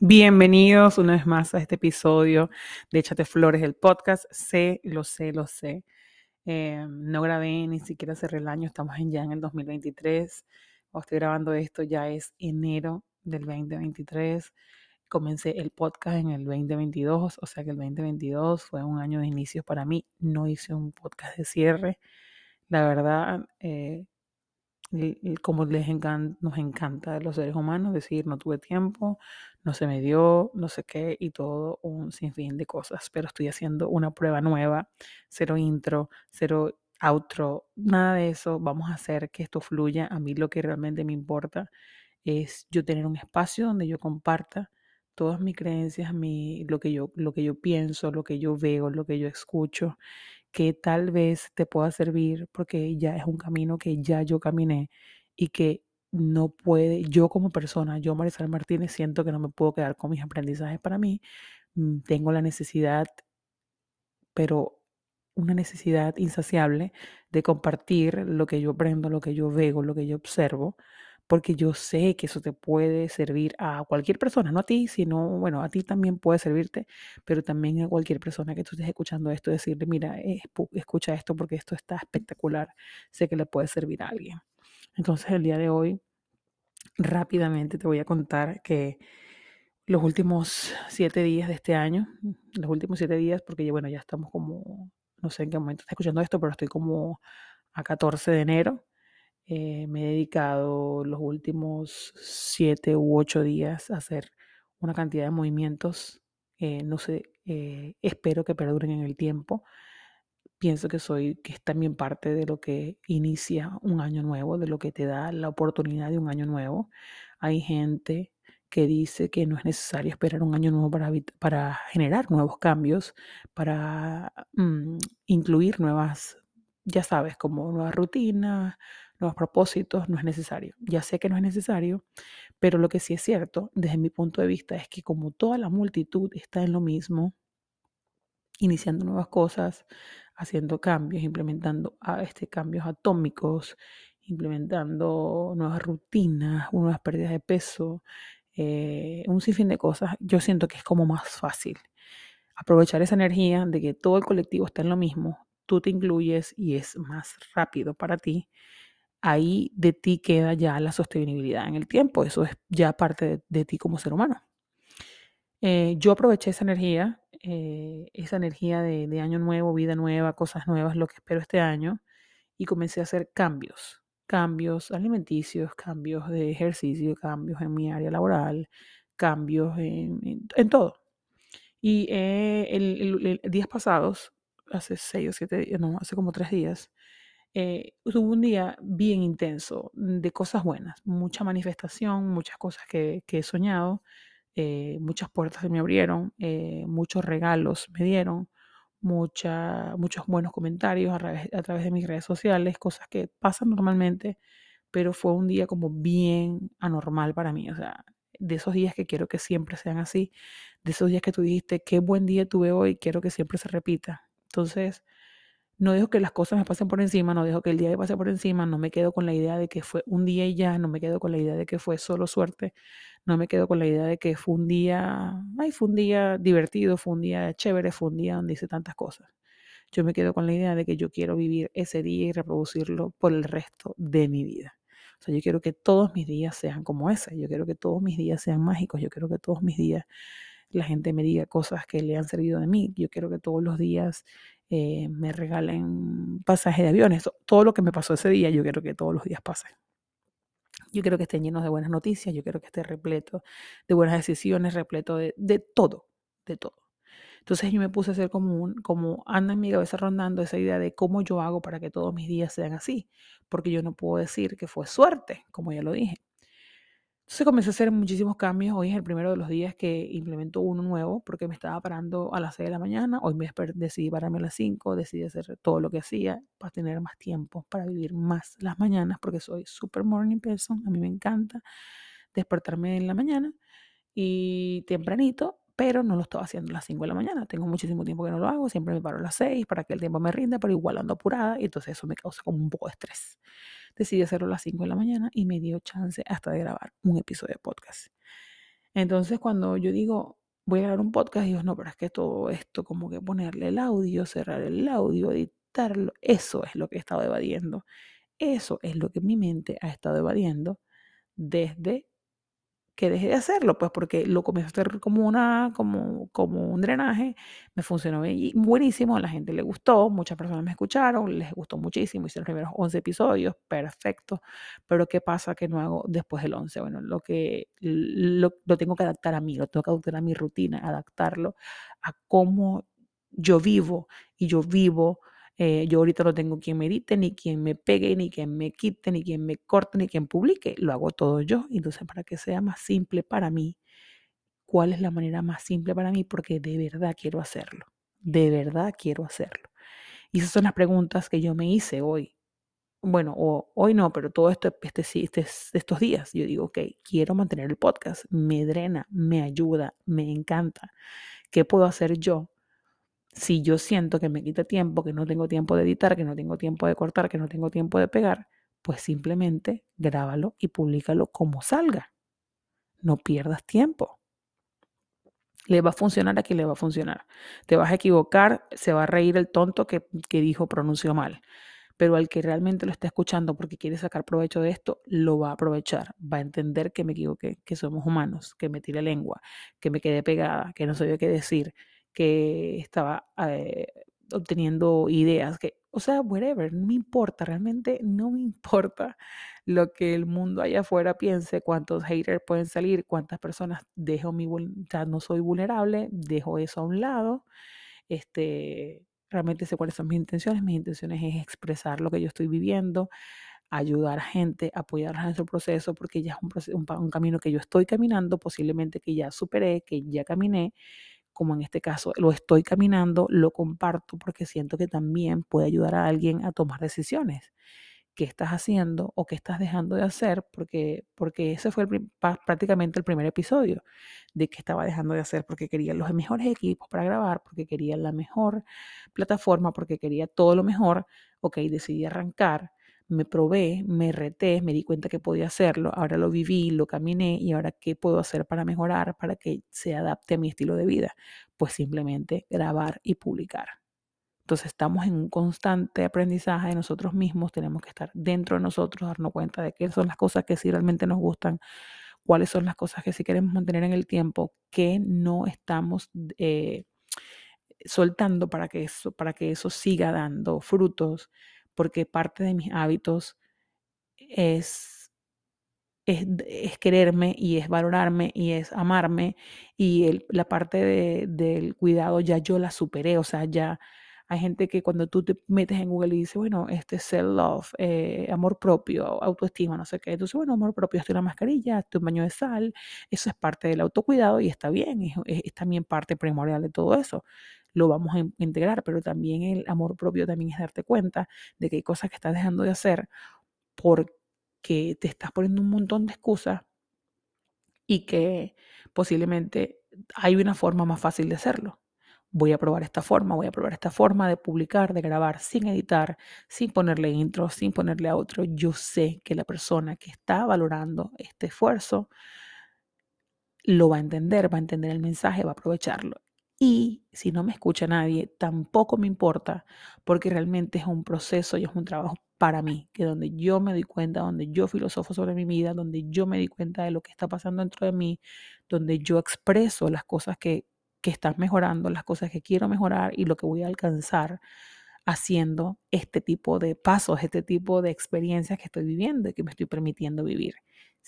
Bienvenidos una vez más a este episodio de Échate Flores, el podcast. Sé, lo sé, lo sé. Eh, no grabé ni siquiera cerré el año, estamos ya en el 2023. O estoy grabando esto, ya es enero del 2023. Comencé el podcast en el 2022, o sea que el 2022 fue un año de inicios para mí. No hice un podcast de cierre. La verdad, eh, como les encanta, nos encanta a los seres humanos decir no tuve tiempo, no se me dio, no sé qué y todo un sinfín de cosas, pero estoy haciendo una prueba nueva, cero intro, cero outro, nada de eso, vamos a hacer que esto fluya, a mí lo que realmente me importa es yo tener un espacio donde yo comparta todas mis creencias, mi, lo, que yo, lo que yo pienso, lo que yo veo, lo que yo escucho que tal vez te pueda servir porque ya es un camino que ya yo caminé y que no puede, yo como persona, yo Marisol Martínez, siento que no me puedo quedar con mis aprendizajes para mí. Mm, tengo la necesidad, pero una necesidad insaciable de compartir lo que yo aprendo, lo que yo veo, lo que yo observo, porque yo sé que eso te puede servir a cualquier persona, no a ti, sino, bueno, a ti también puede servirte, pero también a cualquier persona que tú estés escuchando esto, decirle, mira, escucha esto porque esto está espectacular, sé que le puede servir a alguien. Entonces, el día de hoy, rápidamente te voy a contar que los últimos siete días de este año, los últimos siete días, porque bueno, ya estamos como, no sé en qué momento estás escuchando esto, pero estoy como a 14 de enero eh, me he dedicado los últimos siete u ocho días a hacer una cantidad de movimientos. Eh, no sé, eh, espero que perduren en el tiempo. Pienso que soy, que es también parte de lo que inicia un año nuevo, de lo que te da la oportunidad de un año nuevo. Hay gente que dice que no es necesario esperar un año nuevo para, para generar nuevos cambios, para mm, incluir nuevas, ya sabes, como nuevas rutinas, nuevos propósitos, no es necesario. Ya sé que no es necesario, pero lo que sí es cierto, desde mi punto de vista, es que como toda la multitud está en lo mismo, iniciando nuevas cosas, haciendo cambios, implementando ah, este, cambios atómicos, implementando nuevas rutinas, nuevas pérdidas de peso, eh, un sinfín de cosas, yo siento que es como más fácil aprovechar esa energía de que todo el colectivo está en lo mismo, tú te incluyes y es más rápido para ti ahí de ti queda ya la sostenibilidad en el tiempo. Eso es ya parte de, ti como ser humano. Eh, yo aproveché esa energía, eh, esa energía de, año nuevo, vida nueva, cosas nuevas, lo que espero este año, y comencé a hacer cambios, cambios alimenticios, cambios de ejercicio, cambios en mi área laboral, cambios en, todo. Y eh, el, días pasados, hace seis o siete días, no, hace como tres días, eh, un día bien intenso de cosas buenas, mucha manifestación, muchas cosas que, he soñado, eh, muchas puertas se me abrieron, eh, muchos regalos me dieron, mucha, muchos buenos comentarios a través, a través de mis redes sociales, cosas que pasan normalmente, pero fue un día como bien anormal para mí, o sea, de esos días que quiero que siempre sean así, de esos días que tú dijiste, qué buen día tuve hoy, quiero que siempre se repita. Entonces, no dejo que las cosas me pasen por encima, no dejo que el día me pase por encima, no me quedo con la idea de que fue un día y ya, no me quedo con la idea de que fue solo suerte, no me quedo con la idea de que fue un día, ay, fue un día divertido, fue un día chévere, fue un día donde hice tantas cosas. Yo me quedo con la idea de que yo quiero vivir ese día y reproducirlo por el resto de mi vida. O sea, yo quiero que todos mis días sean como ese, yo quiero que todos mis días sean mágicos, yo quiero que todos mis días la gente me diga cosas que le han servido de mí, yo quiero que todos los días eh, me regalen pasaje de aviones. Todo lo que me pasó ese día, yo quiero que todos los días pase. Yo quiero que estén llenos de buenas noticias, yo quiero que esté repleto de buenas decisiones, repleto de, de todo, de todo. Entonces yo me puse a hacer como, un, como anda en mi cabeza rondando esa idea de cómo yo hago para que todos mis días sean así, porque yo no puedo decir que fue suerte, como ya lo dije. Entonces comencé a hacer muchísimos cambios. Hoy es el primero de los días que implemento uno nuevo porque me estaba parando a las 6 de la mañana. Hoy me decidí pararme a las 5, decidí hacer todo lo que hacía para tener más tiempo, para vivir más las mañanas porque soy super morning person. A mí me encanta despertarme en la mañana y tempranito, pero no lo estaba haciendo a las 5 de la mañana. Tengo muchísimo tiempo que no lo hago. Siempre me paro a las 6 para que el tiempo me rinda, pero igual ando apurada y entonces eso me causa como un poco de estrés decidí hacerlo a las 5 de la mañana y me dio chance hasta de grabar un episodio de podcast. Entonces, cuando yo digo, voy a grabar un podcast, digo, no, pero es que todo esto, como que ponerle el audio, cerrar el audio, editarlo, eso es lo que he estado evadiendo. Eso es lo que mi mente ha estado evadiendo desde que dejé de hacerlo, pues porque lo comencé a hacer como, una, como, como un drenaje, me funcionó buenísimo, a la gente le gustó, muchas personas me escucharon, les gustó muchísimo, hice los primeros 11 episodios, perfecto, pero ¿qué pasa que no hago después del 11? Bueno, lo que lo, lo tengo que adaptar a mí, lo tengo que adaptar a mi rutina, adaptarlo a cómo yo vivo y yo vivo eh, yo ahorita no tengo quien me edite, ni quien me pegue, ni quien me quite, ni quien me corte, ni quien publique. Lo hago todo yo. Entonces, para que sea más simple para mí, ¿cuál es la manera más simple para mí? Porque de verdad quiero hacerlo. De verdad quiero hacerlo. Y esas son las preguntas que yo me hice hoy. Bueno, o, hoy no, pero todo esto, este, este, estos días, yo digo, ok, quiero mantener el podcast, me drena, me ayuda, me encanta. ¿Qué puedo hacer yo si yo siento que me quita tiempo, que no tengo tiempo de editar, que no tengo tiempo de cortar, que no tengo tiempo de pegar, pues simplemente grábalo y públicalo como salga. No pierdas tiempo. Le va a funcionar a quien le va a funcionar. Te vas a equivocar, se va a reír el tonto que, que dijo pronunció mal. Pero al que realmente lo está escuchando porque quiere sacar provecho de esto, lo va a aprovechar. Va a entender que me equivoqué, que somos humanos, que me tire lengua, que me quedé pegada, que no sabía qué decir, que estaba eh, obteniendo ideas, que, o sea, whatever, no me importa, realmente no me importa lo que el mundo allá afuera piense, cuántos haters pueden salir, cuántas personas dejo mi, o no soy vulnerable, dejo eso a un lado, este, realmente sé cuáles son mis intenciones, mis intenciones es expresar lo que yo estoy viviendo, ayudar a gente, apoyarlas en su proceso, porque ya es un, un camino que yo estoy caminando, posiblemente que ya superé, que ya caminé, como en este caso lo estoy caminando, lo comparto porque siento que también puede ayudar a alguien a tomar decisiones. ¿Qué estás haciendo o qué estás dejando de hacer? Porque, porque ese fue prácticamente el primer episodio de que estaba dejando de hacer porque quería los mejores equipos para grabar, porque quería la mejor plataforma, porque quería todo lo mejor. Ok, decidí arrancar me probé, me reté, me di cuenta que podía hacerlo, ahora lo viví, lo caminé y ahora qué puedo hacer para mejorar, para que se adapte a mi estilo de vida. Pues simplemente grabar y publicar. Entonces estamos en un constante aprendizaje de nosotros mismos, tenemos que estar dentro de nosotros, darnos cuenta de qué son las cosas que sí realmente nos gustan, cuáles son las cosas que sí queremos mantener en el tiempo, que no estamos eh, soltando para que, eso, para que eso siga dando frutos porque parte de mis hábitos es, es, quererme y es valorarme y es amarme y la parte del cuidado ya yo la superé, o sea, ya hay gente que cuando tú te metes en Google y dices, bueno, este self-love, eh, amor propio, autoestima, no sé qué. Entonces, bueno, amor propio, estoy en la mascarilla, estoy un baño de sal. Eso es parte del autocuidado y está bien, es, es también parte primordial de todo eso lo vamos a integrar, pero también el amor propio también es darte cuenta de que hay cosas que estás dejando de hacer porque te estás poniendo un montón de excusas y que posiblemente hay una forma más fácil de hacerlo. Voy a probar esta forma, voy a probar esta forma de publicar, de grabar sin editar, sin ponerle intro, sin ponerle a otro. Yo sé que la persona que está valorando este esfuerzo lo va a entender, va a entender el mensaje, va a aprovecharlo. Y si no me escucha nadie, tampoco me importa, porque realmente es un proceso y es un trabajo para mí, que donde yo me doy cuenta, donde yo filosofo sobre mi vida, donde yo me doy cuenta de lo que está pasando dentro de mí, donde yo expreso las cosas que, que están mejorando, las cosas que quiero mejorar y lo que voy a alcanzar haciendo este tipo de pasos, este tipo de experiencias que estoy viviendo y que me estoy permitiendo vivir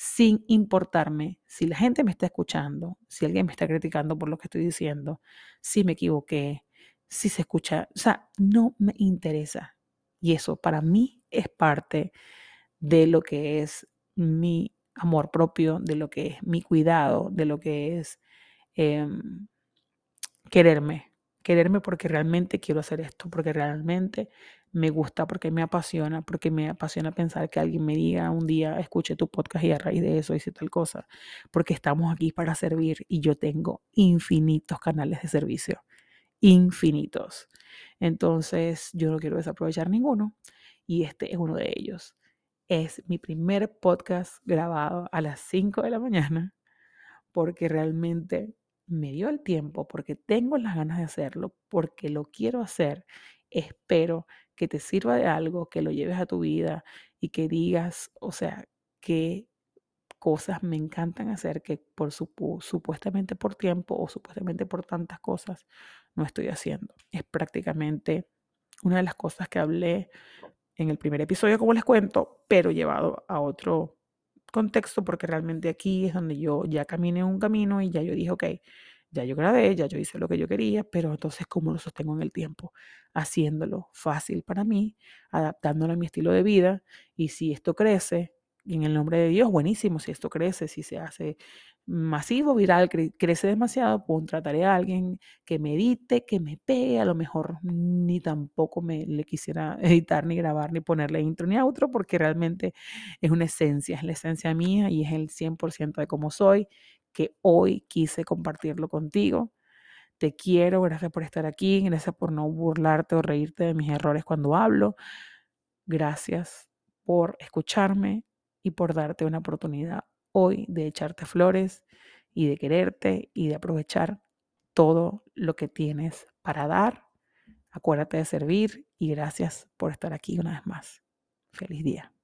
sin importarme si la gente me está escuchando, si alguien me está criticando por lo que estoy diciendo, si me equivoqué, si se escucha, o sea, no me interesa. Y eso para mí es parte de lo que es mi amor propio, de lo que es mi cuidado, de lo que es em, quererme, quererme porque realmente quiero hacer esto, porque realmente me gusta, porque me apasiona, porque me apasiona pensar que alguien me diga un día, escuche tu podcast y a raíz de eso hice tal cosa, porque estamos aquí para servir y yo tengo infinitos canales de servicio, infinitos. Entonces, yo no quiero desaprovechar ninguno y este es uno de ellos. Es mi primer podcast grabado a las 5 de la mañana porque realmente me dio el tiempo, porque tengo las ganas de hacerlo, porque lo quiero hacer. Espero que te sirva de algo, que lo lleves a tu vida y que digas, o sea, qué cosas me encantan hacer que por supuestamente por tiempo o supuestamente por tantas cosas no estoy haciendo. Es prácticamente una de las cosas que hablé en el primer episodio, como les cuento, pero llevado a otro contexto porque realmente aquí es donde yo ya caminé un camino y ya yo dije, ok, ya yo grabé, ya yo hice lo que yo quería, pero entonces cómo lo sostengo en el tiempo, haciéndolo fácil para mí, adaptándolo a mi estilo de vida y si esto crece, en el nombre de Dios, buenísimo, si esto crece, si se hace masivo, viral, crece demasiado, pues trataré a alguien que me edite, que me pegue, a lo mejor ni tampoco me le quisiera editar, ni grabar, ni ponerle intro ni outro, porque realmente es una esencia, es la esencia mía y es el 100% de cómo soy, que hoy quise compartirlo contigo. Te quiero, gracias por estar aquí, gracias por no burlarte o reírte de mis errores cuando hablo. Gracias por escucharme y por darte una oportunidad hoy de echarte flores y de quererte y de aprovechar todo lo que tienes para dar. Acuérdate de servir y gracias por estar aquí una vez más. Feliz día.